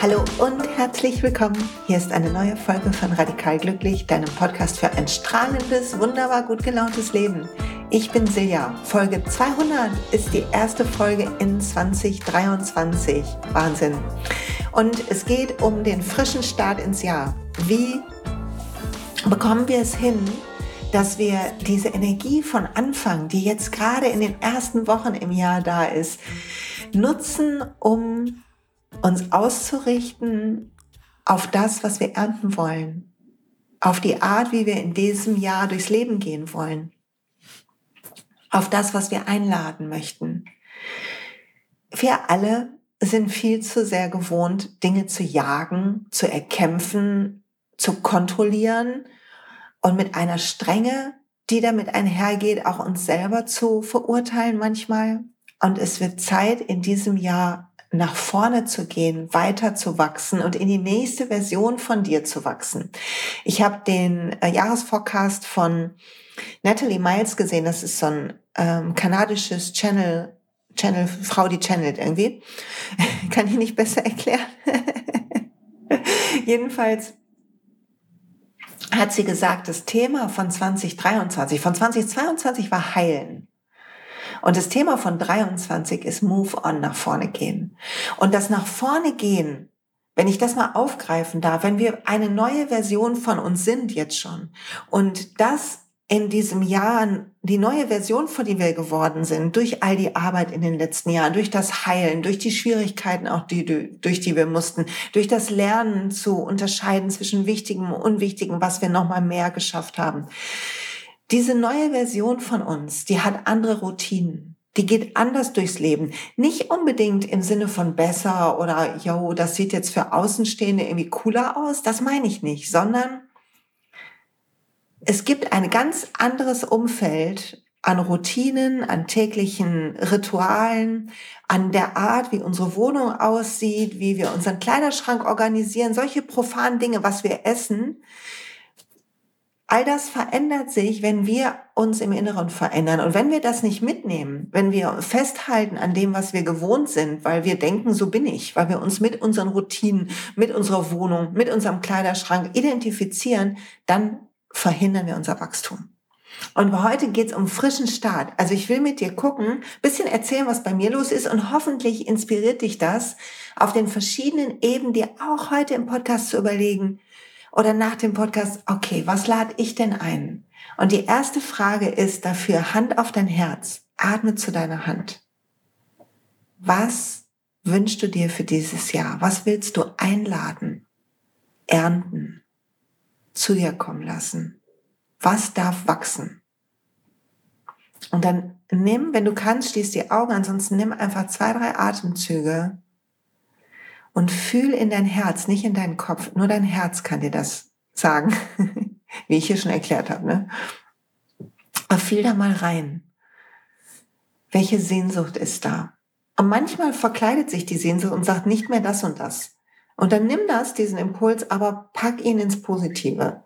Hallo und herzlich willkommen. Hier ist eine neue Folge von Radikal Glücklich, deinem Podcast für ein strahlendes, wunderbar gut gelauntes Leben. Ich bin Silja. Folge 200 ist die erste Folge in 2023. Wahnsinn. Und es geht um den frischen Start ins Jahr. Wie bekommen wir es hin, dass wir diese Energie von Anfang, die jetzt gerade in den ersten Wochen im Jahr da ist, nutzen, um uns auszurichten auf das, was wir ernten wollen, auf die Art, wie wir in diesem Jahr durchs Leben gehen wollen, auf das, was wir einladen möchten. Wir alle sind viel zu sehr gewohnt, Dinge zu jagen, zu erkämpfen, zu kontrollieren und mit einer Strenge, die damit einhergeht, auch uns selber zu verurteilen manchmal. Und es wird Zeit in diesem Jahr nach vorne zu gehen, weiter zu wachsen und in die nächste Version von dir zu wachsen. Ich habe den äh, Jahresforecast von Natalie Miles gesehen. Das ist so ein ähm, kanadisches Channel, Channel, Frau, die channelt irgendwie. Kann ich nicht besser erklären. Jedenfalls hat sie gesagt, das Thema von 2023, von 2022 war Heilen. Und das Thema von 23 ist Move on, nach vorne gehen. Und das nach vorne gehen, wenn ich das mal aufgreifen darf, wenn wir eine neue Version von uns sind jetzt schon und das in diesem Jahr die neue Version, von die wir geworden sind, durch all die Arbeit in den letzten Jahren, durch das Heilen, durch die Schwierigkeiten auch, die, durch die wir mussten, durch das Lernen zu unterscheiden zwischen Wichtigem und Unwichtigem, was wir nochmal mehr geschafft haben. Diese neue Version von uns, die hat andere Routinen. Die geht anders durchs Leben. Nicht unbedingt im Sinne von besser oder, yo, das sieht jetzt für Außenstehende irgendwie cooler aus. Das meine ich nicht, sondern es gibt ein ganz anderes Umfeld an Routinen, an täglichen Ritualen, an der Art, wie unsere Wohnung aussieht, wie wir unseren Kleiderschrank organisieren, solche profanen Dinge, was wir essen, All das verändert sich, wenn wir uns im Inneren verändern. Und wenn wir das nicht mitnehmen, wenn wir festhalten an dem, was wir gewohnt sind, weil wir denken, so bin ich, weil wir uns mit unseren Routinen, mit unserer Wohnung, mit unserem Kleiderschrank identifizieren, dann verhindern wir unser Wachstum. Und heute geht's um frischen Start. Also ich will mit dir gucken, bisschen erzählen, was bei mir los ist und hoffentlich inspiriert dich das, auf den verschiedenen Ebenen dir auch heute im Podcast zu überlegen, oder nach dem Podcast, okay, was lade ich denn ein? Und die erste Frage ist dafür, Hand auf dein Herz, atme zu deiner Hand. Was wünschst du dir für dieses Jahr? Was willst du einladen, ernten, zu dir kommen lassen? Was darf wachsen? Und dann nimm, wenn du kannst, schließ die Augen, ansonsten nimm einfach zwei, drei Atemzüge und fühl in dein Herz, nicht in deinen Kopf. Nur dein Herz kann dir das sagen, wie ich hier schon erklärt habe. Ne? Aber fühl da mal rein. Welche Sehnsucht ist da? Und manchmal verkleidet sich die Sehnsucht und sagt nicht mehr das und das. Und dann nimm das, diesen Impuls, aber pack ihn ins Positive.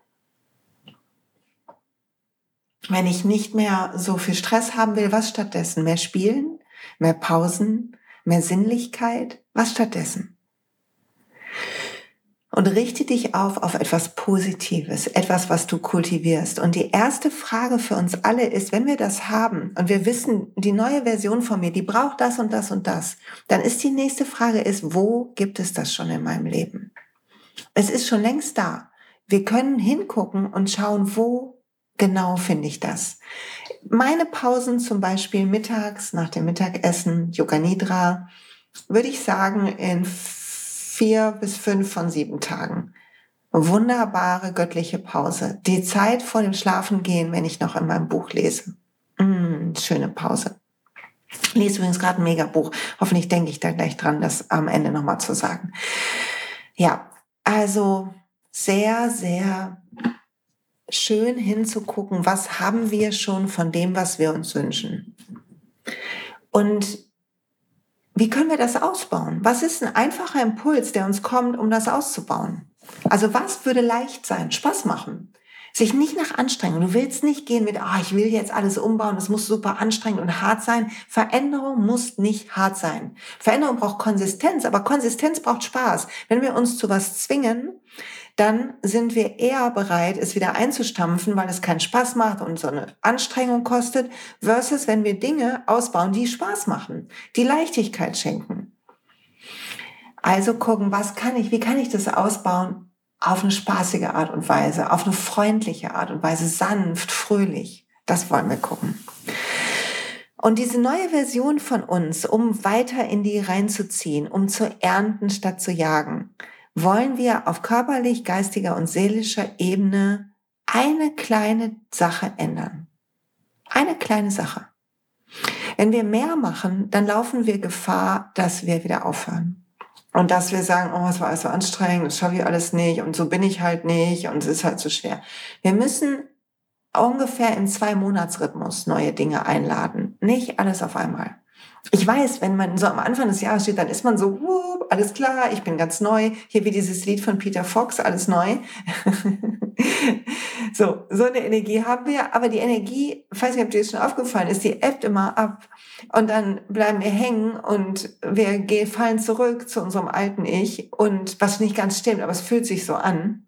Wenn ich nicht mehr so viel Stress haben will, was stattdessen? Mehr Spielen? Mehr Pausen? Mehr Sinnlichkeit? Was stattdessen? Und richte dich auf auf etwas Positives, etwas, was du kultivierst. Und die erste Frage für uns alle ist, wenn wir das haben und wir wissen, die neue Version von mir, die braucht das und das und das, dann ist die nächste Frage ist, wo gibt es das schon in meinem Leben? Es ist schon längst da. Wir können hingucken und schauen, wo genau finde ich das. Meine Pausen zum Beispiel mittags nach dem Mittagessen, Yoga Nidra, würde ich sagen, in vier bis fünf von sieben Tagen. Wunderbare göttliche Pause. Die Zeit vor dem Schlafengehen, wenn ich noch in meinem Buch lese. Mm, schöne Pause. Ich lese übrigens gerade ein Megabuch. Hoffentlich denke ich da gleich dran, das am Ende nochmal zu sagen. Ja, also sehr, sehr schön hinzugucken, was haben wir schon von dem, was wir uns wünschen. Und wie können wir das ausbauen? Was ist ein einfacher Impuls, der uns kommt, um das auszubauen? Also was würde leicht sein, Spaß machen? sich nicht nach Anstrengung. Du willst nicht gehen mit, ah, oh, ich will jetzt alles umbauen, es muss super anstrengend und hart sein. Veränderung muss nicht hart sein. Veränderung braucht Konsistenz, aber Konsistenz braucht Spaß. Wenn wir uns zu was zwingen, dann sind wir eher bereit, es wieder einzustampfen, weil es keinen Spaß macht und so eine Anstrengung kostet, versus wenn wir Dinge ausbauen, die Spaß machen, die Leichtigkeit schenken. Also gucken, was kann ich, wie kann ich das ausbauen auf eine spaßige Art und Weise, auf eine freundliche Art und Weise, sanft, fröhlich. Das wollen wir gucken. Und diese neue Version von uns, um weiter in die reinzuziehen, um zu ernten statt zu jagen, wollen wir auf körperlich, geistiger und seelischer Ebene eine kleine Sache ändern. Eine kleine Sache. Wenn wir mehr machen, dann laufen wir Gefahr, dass wir wieder aufhören. Und dass wir sagen, oh, es war alles so anstrengend, das schaffe ich alles nicht und so bin ich halt nicht und es ist halt so schwer. Wir müssen ungefähr im Zwei-Monats-Rhythmus neue Dinge einladen. Nicht alles auf einmal. Ich weiß, wenn man so am Anfang des Jahres steht, dann ist man so, whoop, alles klar, ich bin ganz neu. Hier wie dieses Lied von Peter Fox, alles neu. so, so eine Energie haben wir, aber die Energie, weiß nicht, ob dir das schon aufgefallen ist, die ebbt immer ab. Und dann bleiben wir hängen und wir fallen zurück zu unserem alten Ich und was nicht ganz stimmt, aber es fühlt sich so an.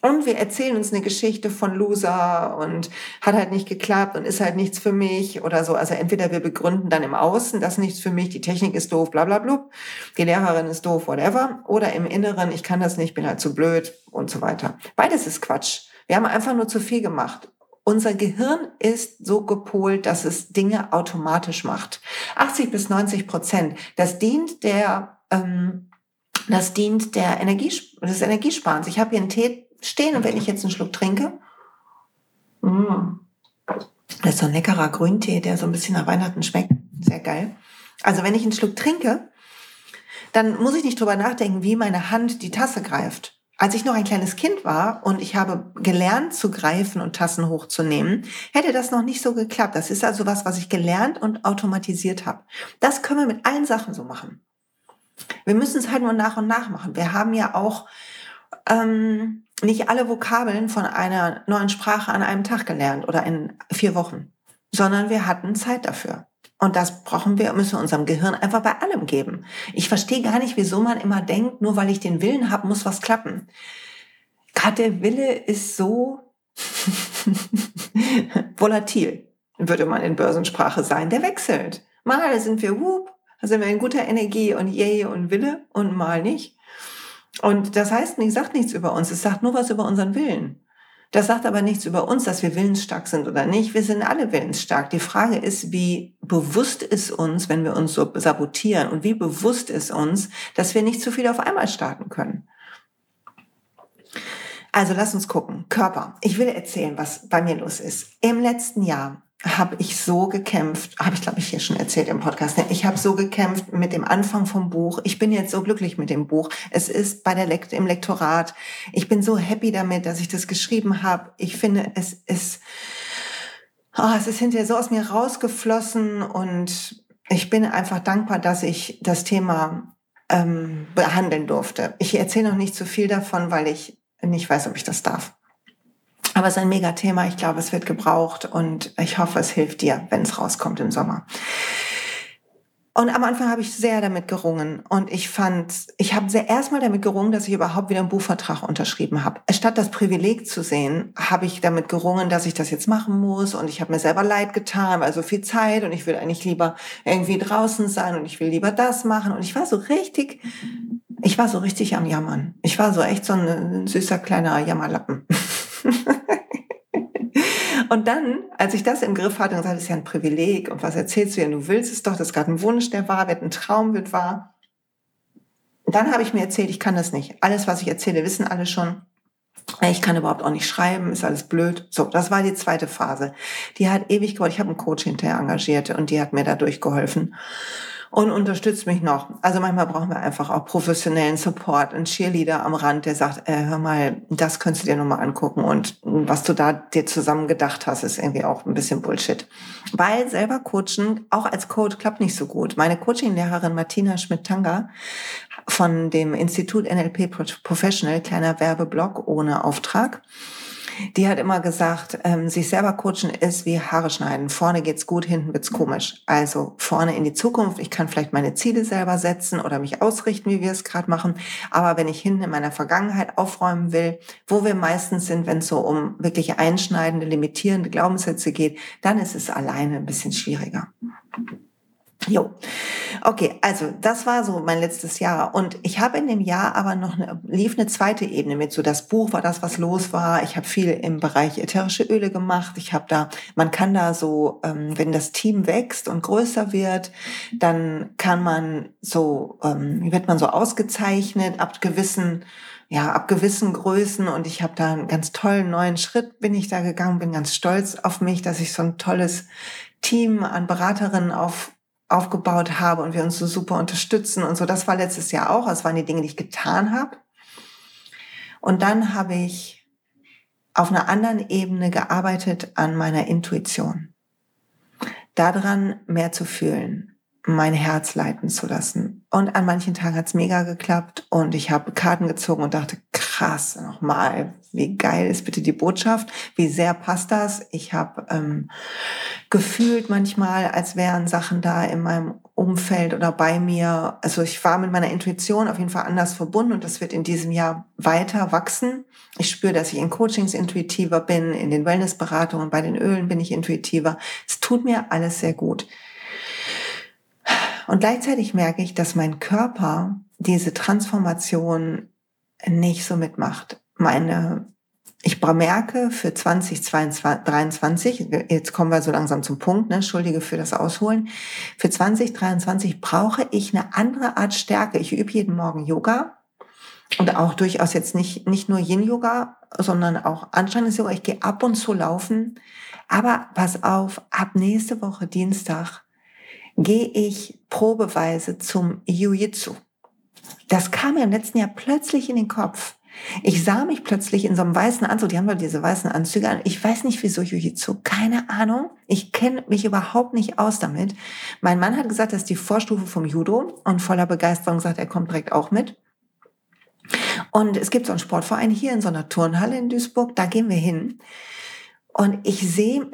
Und wir erzählen uns eine Geschichte von Loser und hat halt nicht geklappt und ist halt nichts für mich oder so. Also entweder wir begründen dann im Außen, das ist nichts für mich, die Technik ist doof, bla bla bla, die Lehrerin ist doof, whatever. Oder im Inneren, ich kann das nicht, bin halt zu blöd und so weiter. Beides ist Quatsch. Wir haben einfach nur zu viel gemacht. Unser Gehirn ist so gepolt, dass es Dinge automatisch macht. 80 bis 90 Prozent. Das dient der, ähm, das dient der Energie, des Energiesparens. Ich habe hier einen Tee stehen und wenn ich jetzt einen Schluck trinke, mm, das ist so ein leckerer Grüntee, der so ein bisschen nach Weihnachten schmeckt. Sehr geil. Also wenn ich einen Schluck trinke, dann muss ich nicht drüber nachdenken, wie meine Hand die Tasse greift. Als ich noch ein kleines Kind war und ich habe gelernt zu greifen und Tassen hochzunehmen, hätte das noch nicht so geklappt. Das ist also was, was ich gelernt und automatisiert habe. Das können wir mit allen Sachen so machen. Wir müssen es halt nur nach und nach machen. Wir haben ja auch ähm, nicht alle Vokabeln von einer neuen Sprache an einem Tag gelernt oder in vier Wochen, sondern wir hatten Zeit dafür. Und das brauchen wir, müssen wir unserem Gehirn einfach bei allem geben. Ich verstehe gar nicht, wieso man immer denkt, nur weil ich den Willen habe, muss was klappen. Gerade der Wille ist so volatil, würde man in Börsensprache sein. Der wechselt. Mal sind wir, whoop, sind wir in guter Energie und yay und Wille und mal nicht. Und das heißt nicht, sagt nichts über uns, es sagt nur was über unseren Willen. Das sagt aber nichts über uns, dass wir willensstark sind oder nicht. Wir sind alle willensstark. Die Frage ist, wie bewusst ist uns, wenn wir uns so sabotieren und wie bewusst ist uns, dass wir nicht zu viel auf einmal starten können. Also lass uns gucken. Körper. Ich will erzählen, was bei mir los ist. Im letzten Jahr habe ich so gekämpft, habe ich glaube ich hier schon erzählt im Podcast, ne? ich habe so gekämpft mit dem Anfang vom Buch. Ich bin jetzt so glücklich mit dem Buch. Es ist bei der Lekt im Lektorat. Ich bin so happy damit, dass ich das geschrieben habe. Ich finde, es ist, oh, es ist hinterher so aus mir rausgeflossen und ich bin einfach dankbar, dass ich das Thema ähm, behandeln durfte. Ich erzähle noch nicht zu viel davon, weil ich nicht weiß, ob ich das darf. Aber es ist ein Mega-Thema. Ich glaube, es wird gebraucht und ich hoffe, es hilft dir, wenn es rauskommt im Sommer. Und am Anfang habe ich sehr damit gerungen und ich fand, ich habe sehr erstmal damit gerungen, dass ich überhaupt wieder einen Buchvertrag unterschrieben habe. Statt das Privileg zu sehen, habe ich damit gerungen, dass ich das jetzt machen muss und ich habe mir selber leid getan, weil so viel Zeit und ich will eigentlich lieber irgendwie draußen sein und ich will lieber das machen und ich war so richtig, ich war so richtig am Jammern. Ich war so echt so ein, süßer kleiner Jammerlappen. und dann, als ich das im Griff hatte und sagte, das ist ja ein Privileg und was erzählst du ja, du willst es doch, das ist gerade ein Wunsch, der wahr wird, ein Traum wird wahr. Dann habe ich mir erzählt, ich kann das nicht. Alles, was ich erzähle, wissen alle schon. Ich kann überhaupt auch nicht schreiben, ist alles blöd. So, das war die zweite Phase. Die hat ewig gedauert. Ich habe einen Coach hinterher engagiert und die hat mir dadurch geholfen und unterstützt mich noch. Also manchmal brauchen wir einfach auch professionellen Support, einen Cheerleader am Rand, der sagt, äh, hör mal, das könntest du dir nochmal angucken und was du da dir zusammen gedacht hast, ist irgendwie auch ein bisschen Bullshit. Weil selber coachen, auch als Coach, klappt nicht so gut. Meine Coachinglehrerin Martina Schmidt-Tanger von dem Institut NLP Professional, kleiner Werbeblock ohne Auftrag, die hat immer gesagt, ähm, sich selber coachen ist wie Haare schneiden. Vorne geht's gut, hinten wird's komisch. Also vorne in die Zukunft. Ich kann vielleicht meine Ziele selber setzen oder mich ausrichten, wie wir es gerade machen. Aber wenn ich hinten in meiner Vergangenheit aufräumen will, wo wir meistens sind, wenn es so um wirklich einschneidende, limitierende Glaubenssätze geht, dann ist es alleine ein bisschen schwieriger. Jo. Okay, also das war so mein letztes Jahr. Und ich habe in dem Jahr aber noch eine, lief eine zweite Ebene mit. So das Buch war das, was los war. Ich habe viel im Bereich ätherische Öle gemacht. Ich habe da, man kann da so, ähm, wenn das Team wächst und größer wird, dann kann man so, ähm, wird man so ausgezeichnet ab gewissen ja, ab gewissen Größen und ich habe da einen ganz tollen neuen Schritt bin ich da gegangen, bin ganz stolz auf mich, dass ich so ein tolles Team an Beraterinnen auf aufgebaut habe und wir uns so super unterstützen und so. Das war letztes Jahr auch. Das waren die Dinge, die ich getan habe. Und dann habe ich auf einer anderen Ebene gearbeitet an meiner Intuition. Daran mehr zu fühlen, mein Herz leiten zu lassen. Und an manchen Tagen hat's mega geklappt und ich habe Karten gezogen und dachte, krass, nochmal, wie geil ist bitte die Botschaft, wie sehr passt das. Ich habe ähm, gefühlt manchmal, als wären Sachen da in meinem Umfeld oder bei mir. Also ich war mit meiner Intuition auf jeden Fall anders verbunden und das wird in diesem Jahr weiter wachsen. Ich spüre, dass ich in Coachings intuitiver bin, in den Wellnessberatungen, bei den Ölen bin ich intuitiver. Es tut mir alles sehr gut. Und gleichzeitig merke ich, dass mein Körper diese Transformation nicht so mitmacht. Meine, ich merke für 2023, jetzt kommen wir so langsam zum Punkt, ne, entschuldige für das Ausholen, für 2023 brauche ich eine andere Art Stärke. Ich übe jeden Morgen Yoga und auch durchaus jetzt nicht, nicht nur Yin-Yoga, sondern auch anstrengendes Yoga. Ich gehe ab und zu laufen. Aber pass auf, ab nächste Woche Dienstag gehe ich probeweise zum Jiu-Jitsu. Das kam mir im letzten Jahr plötzlich in den Kopf. Ich sah mich plötzlich in so einem weißen Anzug, die haben doch diese weißen Anzüge an. Ich weiß nicht, wieso Jiu-Jitsu, keine Ahnung. Ich kenne mich überhaupt nicht aus damit. Mein Mann hat gesagt, das ist die Vorstufe vom Judo und voller Begeisterung sagt, er kommt direkt auch mit. Und es gibt so einen Sportverein hier in so einer Turnhalle in Duisburg, da gehen wir hin. Und ich sehe,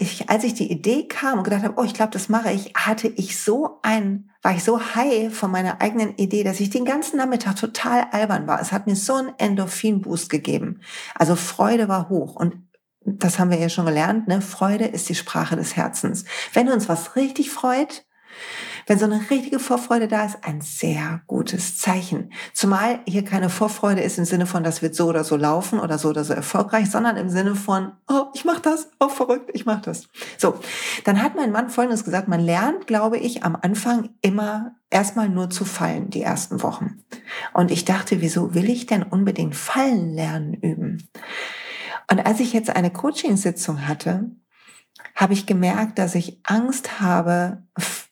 ich, als ich die Idee kam und gedacht habe, oh, ich glaube, das mache ich, hatte ich so ein, war ich so high von meiner eigenen Idee, dass ich den ganzen Nachmittag total albern war. Es hat mir so einen Endorphin-Boost gegeben. Also Freude war hoch. Und das haben wir ja schon gelernt, ne? Freude ist die Sprache des Herzens. Wenn uns was richtig freut, wenn so eine richtige Vorfreude da ist, ein sehr gutes Zeichen. Zumal hier keine Vorfreude ist im Sinne von, das wird so oder so laufen oder so oder so erfolgreich, sondern im Sinne von, oh, ich mach das, oh verrückt, ich mach das. So, dann hat mein Mann Folgendes gesagt, man lernt, glaube ich, am Anfang immer erstmal nur zu fallen, die ersten Wochen. Und ich dachte, wieso will ich denn unbedingt fallen lernen üben? Und als ich jetzt eine Coachingsitzung hatte, habe ich gemerkt, dass ich Angst habe,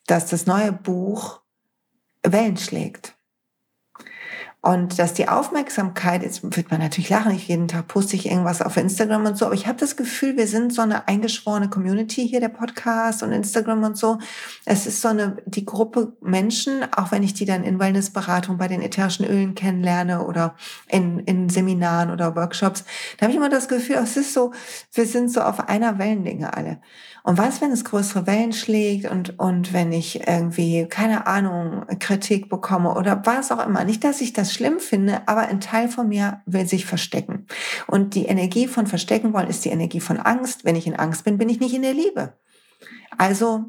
dass das neue Buch Wellen schlägt. Und dass die Aufmerksamkeit, jetzt wird man natürlich lachen, ich jeden Tag poste ich irgendwas auf Instagram und so, aber ich habe das Gefühl, wir sind so eine eingeschworene Community hier, der Podcast und Instagram und so. Es ist so eine, die Gruppe Menschen, auch wenn ich die dann in Wellnessberatung bei den ätherischen Ölen kennenlerne oder in, in Seminaren oder Workshops, da habe ich immer das Gefühl, es ist so, wir sind so auf einer Wellenlänge alle. Und was, wenn es größere Wellen schlägt und, und wenn ich irgendwie, keine Ahnung, Kritik bekomme oder was auch immer. Nicht, dass ich das schlimm finde, aber ein Teil von mir will sich verstecken. Und die Energie von verstecken wollen ist die Energie von Angst. Wenn ich in Angst bin, bin ich nicht in der Liebe. Also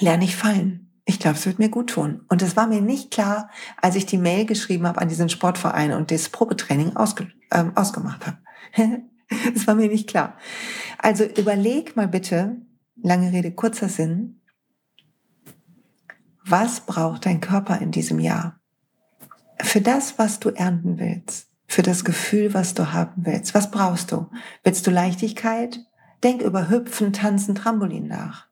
lerne ich fallen. Ich glaube, es wird mir gut tun. Und es war mir nicht klar, als ich die Mail geschrieben habe an diesen Sportverein und das Probetraining ausge, ähm, ausgemacht habe. Das war mir nicht klar. Also überleg mal bitte, lange Rede, kurzer Sinn, was braucht dein Körper in diesem Jahr? Für das, was du ernten willst, für das Gefühl, was du haben willst. Was brauchst du? Willst du Leichtigkeit? Denk über Hüpfen, Tanzen, Trampolin nach.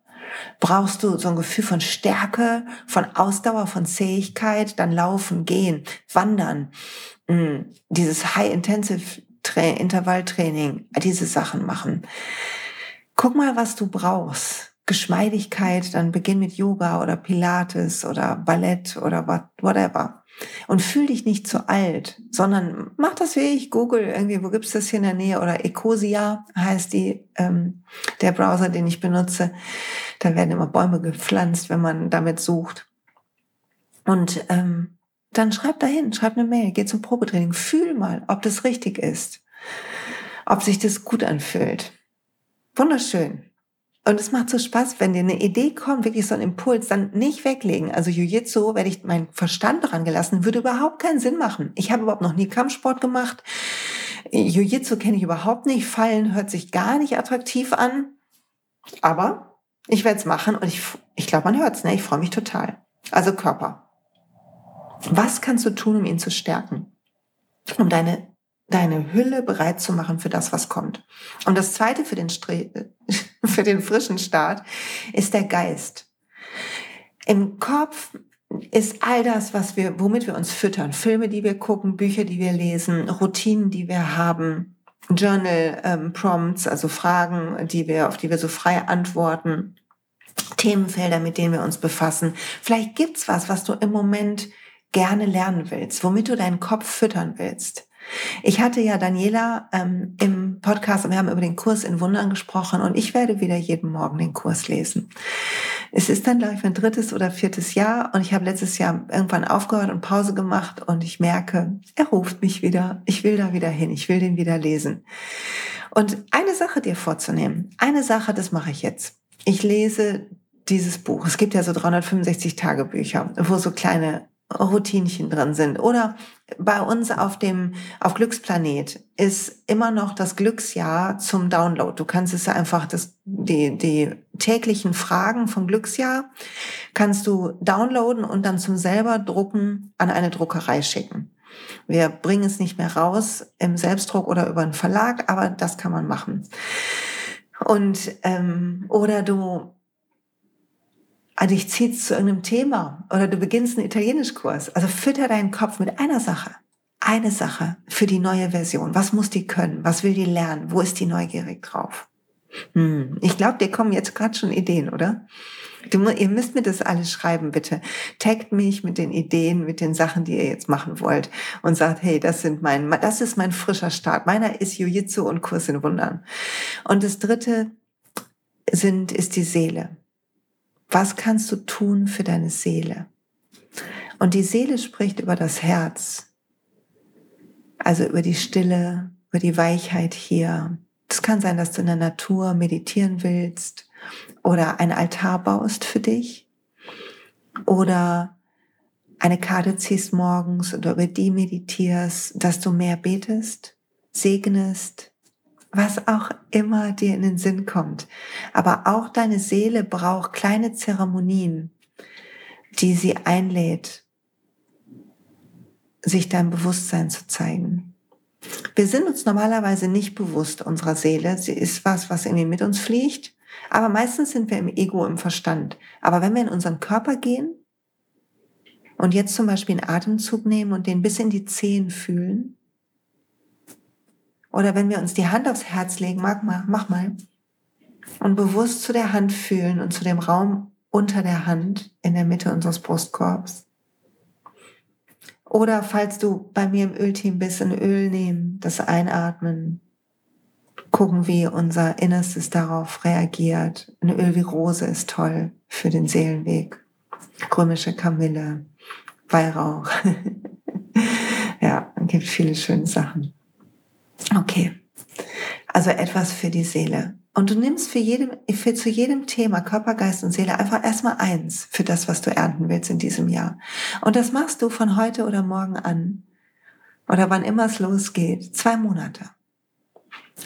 Brauchst du so ein Gefühl von Stärke, von Ausdauer, von Zähigkeit, dann laufen, gehen, wandern. Hm, dieses High-Intensive Intervalltraining, diese Sachen machen. Guck mal, was du brauchst. Geschmeidigkeit, dann beginn mit Yoga oder Pilates oder Ballett oder whatever. Und fühl dich nicht zu alt, sondern mach das wie ich, Google irgendwie, wo gibt's das hier in der Nähe? Oder Ecosia heißt die, ähm, der Browser, den ich benutze. Da werden immer Bäume gepflanzt, wenn man damit sucht. Und ähm, dann schreib dahin, schreib eine Mail, geh zum Probetraining, fühl mal, ob das richtig ist, ob sich das gut anfühlt. Wunderschön. Und es macht so Spaß, wenn dir eine Idee kommt, wirklich so ein Impuls, dann nicht weglegen. Also Jiu-Jitsu, wenn ich meinen Verstand dran gelassen, würde überhaupt keinen Sinn machen. Ich habe überhaupt noch nie Kampfsport gemacht. Jiu-Jitsu kenne ich überhaupt nicht. Fallen hört sich gar nicht attraktiv an. Aber ich werde es machen und ich, ich glaube, man hört es. Ne? Ich freue mich total. Also Körper. Was kannst du tun, um ihn zu stärken? Um deine deine Hülle bereit zu machen für das, was kommt. Und das zweite für den, Stre für den frischen Start ist der Geist. Im Kopf ist all das, was wir, womit wir uns füttern. Filme, die wir gucken, Bücher, die wir lesen, Routinen, die wir haben, Journal ähm, Prompts, also Fragen, die wir, auf die wir so frei antworten, Themenfelder, mit denen wir uns befassen. Vielleicht gibt's was, was du im Moment gerne lernen willst, womit du deinen Kopf füttern willst. Ich hatte ja Daniela ähm, im Podcast und wir haben über den Kurs in Wundern gesprochen und ich werde wieder jeden Morgen den Kurs lesen. Es ist dann, glaube ich, mein drittes oder viertes Jahr und ich habe letztes Jahr irgendwann aufgehört und Pause gemacht und ich merke, er ruft mich wieder. Ich will da wieder hin. Ich will den wieder lesen. Und eine Sache dir vorzunehmen, eine Sache, das mache ich jetzt. Ich lese dieses Buch. Es gibt ja so 365 Tagebücher, wo so kleine Routinchen drin sind. Oder bei uns auf dem, auf Glücksplanet ist immer noch das Glücksjahr zum Download. Du kannst es einfach, das, die, die täglichen Fragen vom Glücksjahr kannst du downloaden und dann zum selber drucken an eine Druckerei schicken. Wir bringen es nicht mehr raus im Selbstdruck oder über einen Verlag, aber das kann man machen. Und ähm, oder du also dich zieht zu irgendeinem Thema oder du beginnst einen Italienischkurs. Also fütter deinen Kopf mit einer Sache. Eine Sache für die neue Version. Was muss die können? Was will die lernen? Wo ist die neugierig drauf? Hm. Ich glaube, dir kommen jetzt gerade schon Ideen, oder? Du, ihr müsst mir das alles schreiben, bitte. Taggt mich mit den Ideen, mit den Sachen, die ihr jetzt machen wollt und sagt, hey, das sind mein, das ist mein frischer Start. Meiner ist Jiu-Jitsu und Kurs in Wundern. Und das dritte sind, ist die Seele. Was kannst du tun für deine Seele? Und die Seele spricht über das Herz, also über die Stille, über die Weichheit hier. Es kann sein, dass du in der Natur meditieren willst oder ein Altar baust für dich oder eine Karte ziehst morgens oder über die meditierst, dass du mehr betest, segnest, was auch immer dir in den Sinn kommt. Aber auch deine Seele braucht kleine Zeremonien, die sie einlädt, sich dein Bewusstsein zu zeigen. Wir sind uns normalerweise nicht bewusst unserer Seele. Sie ist was, was irgendwie mit uns fliegt. Aber meistens sind wir im Ego, im Verstand. Aber wenn wir in unseren Körper gehen und jetzt zum Beispiel einen Atemzug nehmen und den bis in die Zehen fühlen, oder wenn wir uns die Hand aufs Herz legen, mach mal, mach mal. Und bewusst zu der Hand fühlen und zu dem Raum unter der Hand in der Mitte unseres Brustkorbs. Oder falls du bei mir im Ölteam bist, ein Öl nehmen, das einatmen, gucken, wie unser Innerstes darauf reagiert. Ein Öl wie Rose ist toll für den Seelenweg. Römische Kamille, Weihrauch. ja, es gibt viele schöne Sachen. Okay. Also etwas für die Seele. Und du nimmst für jedem, für zu jedem Thema Körper, Geist und Seele einfach erstmal eins für das, was du ernten willst in diesem Jahr. Und das machst du von heute oder morgen an. Oder wann immer es losgeht. Zwei Monate.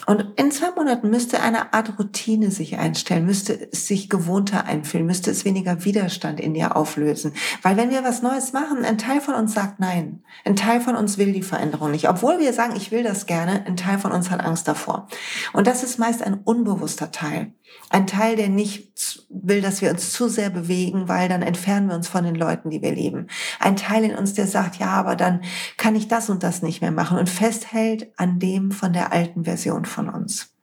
Und in zwei Monaten müsste eine Art Routine sich einstellen, müsste es sich gewohnter einfühlen, müsste es weniger Widerstand in dir auflösen. Weil wenn wir was Neues machen, ein Teil von uns sagt nein. Ein Teil von uns will die Veränderung nicht. Obwohl wir sagen, ich will das gerne, ein Teil von uns hat Angst davor. Und das ist meist ein unbewusster Teil. Ein Teil, der nicht will, dass wir uns zu sehr bewegen, weil dann entfernen wir uns von den Leuten, die wir lieben. Ein Teil in uns, der sagt, ja, aber dann kann ich das und das nicht mehr machen und festhält an dem von der alten Version von uns.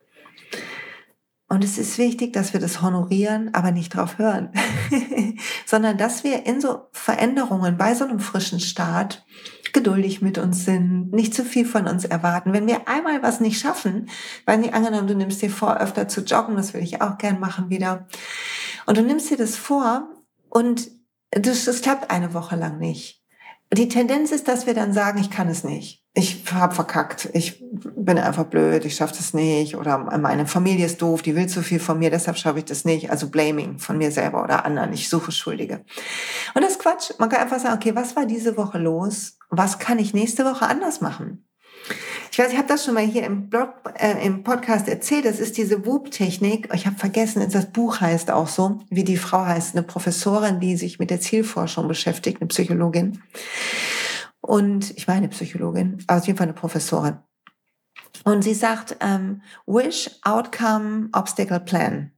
Und es ist wichtig, dass wir das honorieren, aber nicht drauf hören, sondern dass wir in so Veränderungen bei so einem frischen Start geduldig mit uns sind, nicht zu viel von uns erwarten. Wenn wir einmal was nicht schaffen, weil nicht angenommen, du nimmst dir vor, öfter zu joggen, das will ich auch gern machen wieder, und du nimmst dir das vor und das, das klappt eine Woche lang nicht. Die Tendenz ist, dass wir dann sagen, ich kann es nicht ich habe verkackt, ich bin einfach blöd, ich schaffe das nicht oder meine Familie ist doof, die will zu viel von mir, deshalb schaffe ich das nicht. Also Blaming von mir selber oder anderen, ich suche Schuldige. Und das Quatsch. Man kann einfach sagen, okay, was war diese Woche los? Was kann ich nächste Woche anders machen? Ich weiß, ich habe das schon mal hier im Blog, äh, im Podcast erzählt. Das ist diese WUP-Technik. Ich habe vergessen, das Buch heißt auch so, wie die Frau heißt, eine Professorin, die sich mit der Zielforschung beschäftigt, eine Psychologin. Und ich meine Psychologin, aber auf jeden Fall eine Professorin. Und sie sagt, ähm, Wish, Outcome, Obstacle, Plan.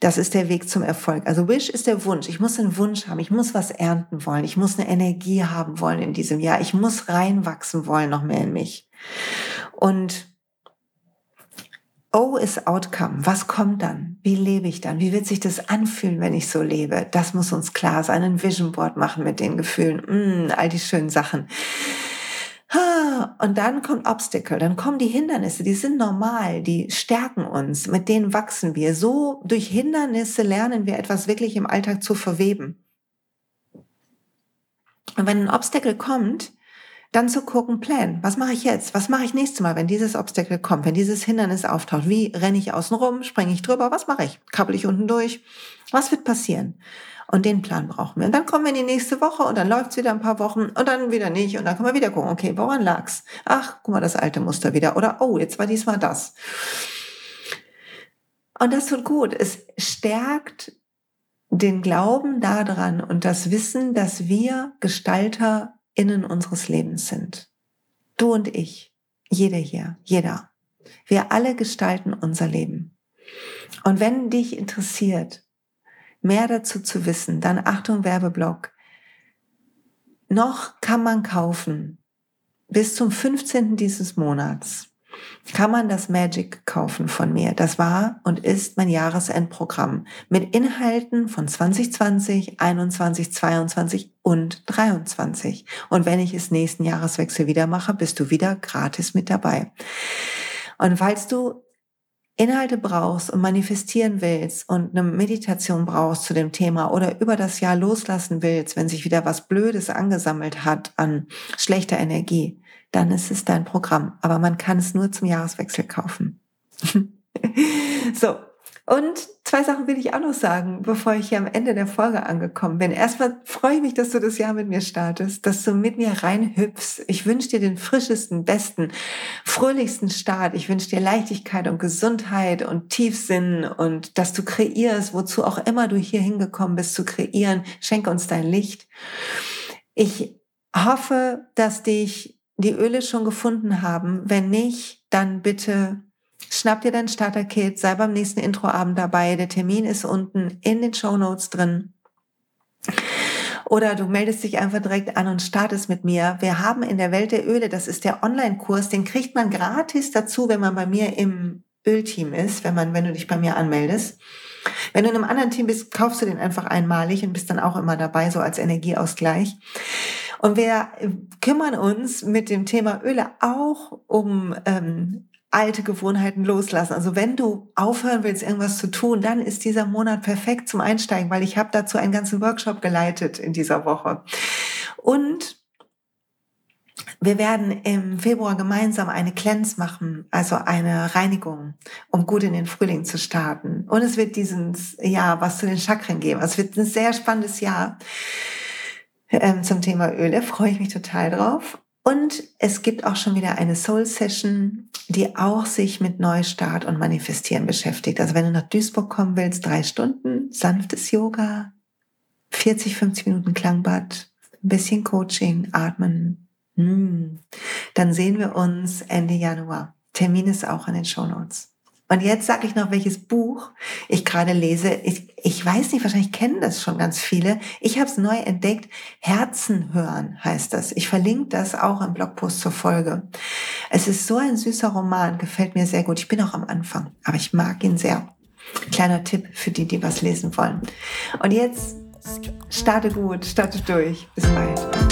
Das ist der Weg zum Erfolg. Also Wish ist der Wunsch. Ich muss einen Wunsch haben. Ich muss was ernten wollen. Ich muss eine Energie haben wollen in diesem Jahr. Ich muss reinwachsen wollen noch mehr in mich. Und O ist Outcome. Was kommt dann? Wie lebe ich dann? Wie wird sich das anfühlen, wenn ich so lebe? Das muss uns klar sein. Ein Vision Board machen mit den Gefühlen. Mm, all die schönen Sachen. Und dann kommt Obstacle, dann kommen die Hindernisse, die sind normal, die stärken uns, mit denen wachsen wir. So durch Hindernisse lernen wir etwas wirklich im Alltag zu verweben. Und wenn ein Obstacle kommt, dann zu gucken, Plan, was mache ich jetzt? Was mache ich nächstes Mal, wenn dieses Obstacle kommt, wenn dieses Hindernis auftaucht? Wie renne ich außen rum? Springe ich drüber? Was mache ich? Krabbel ich unten durch? Was wird passieren? Und den Plan brauchen wir. Und dann kommen wir in die nächste Woche und dann läuft's wieder ein paar Wochen und dann wieder nicht. Und dann können wir wieder gucken, okay, woran lag's? Ach, guck mal, das alte Muster wieder. Oder, oh, jetzt war diesmal das. Und das tut gut. Es stärkt den Glauben daran und das Wissen, dass wir Gestalter innen unseres Lebens sind. Du und ich, jeder hier, jeder. Wir alle gestalten unser Leben. Und wenn dich interessiert, mehr dazu zu wissen, dann Achtung Werbeblock. Noch kann man kaufen bis zum 15. dieses Monats kann man das Magic kaufen von mir. Das war und ist mein Jahresendprogramm mit Inhalten von 2020, 21, 22 und 23. Und wenn ich es nächsten Jahreswechsel wieder mache, bist du wieder gratis mit dabei. Und falls du Inhalte brauchst und manifestieren willst und eine Meditation brauchst zu dem Thema oder über das Jahr loslassen willst, wenn sich wieder was Blödes angesammelt hat an schlechter Energie, dann ist es dein Programm. Aber man kann es nur zum Jahreswechsel kaufen. so. Und zwei Sachen will ich auch noch sagen, bevor ich hier am Ende der Folge angekommen bin. Erstmal freue ich mich, dass du das Jahr mit mir startest, dass du mit mir reinhüpfst. Ich wünsche dir den frischesten, besten, fröhlichsten Start. Ich wünsche dir Leichtigkeit und Gesundheit und Tiefsinn und dass du kreierst, wozu auch immer du hier hingekommen bist zu kreieren. Schenke uns dein Licht. Ich hoffe, dass dich die Öle schon gefunden haben. Wenn nicht, dann bitte schnapp dir dein Starter-Kit, sei beim nächsten Introabend dabei. Der Termin ist unten in den Show Notes drin. Oder du meldest dich einfach direkt an und startest mit mir. Wir haben in der Welt der Öle, das ist der Online-Kurs, den kriegt man gratis dazu, wenn man bei mir im Ölteam ist, wenn man, wenn du dich bei mir anmeldest. Wenn du in einem anderen Team bist, kaufst du den einfach einmalig und bist dann auch immer dabei, so als Energieausgleich. Und wir kümmern uns mit dem Thema Öle auch um ähm, alte Gewohnheiten loslassen. Also wenn du aufhören willst, irgendwas zu tun, dann ist dieser Monat perfekt zum Einsteigen, weil ich habe dazu einen ganzen Workshop geleitet in dieser Woche. Und wir werden im Februar gemeinsam eine Cleanse machen, also eine Reinigung, um gut in den Frühling zu starten. Und es wird dieses Jahr was zu den Chakren geben. Also es wird ein sehr spannendes Jahr ähm, zum Thema Öle. Freue ich mich total drauf. Und es gibt auch schon wieder eine Soul Session, die auch sich mit Neustart und Manifestieren beschäftigt. Also wenn du nach Duisburg kommen willst, drei Stunden, sanftes Yoga, 40, 50 Minuten Klangbad, ein bisschen Coaching, atmen. Hm. Dann sehen wir uns Ende Januar. Termin ist auch in den Show Notes. Und jetzt sage ich noch, welches Buch ich gerade lese. Ich, ich weiß nicht, wahrscheinlich kennen das schon ganz viele. Ich habe es neu entdeckt. Herzen hören heißt das. Ich verlinke das auch im Blogpost zur Folge. Es ist so ein süßer Roman, gefällt mir sehr gut. Ich bin auch am Anfang, aber ich mag ihn sehr. Kleiner Tipp für die, die was lesen wollen. Und jetzt starte gut, starte durch. Bis bald.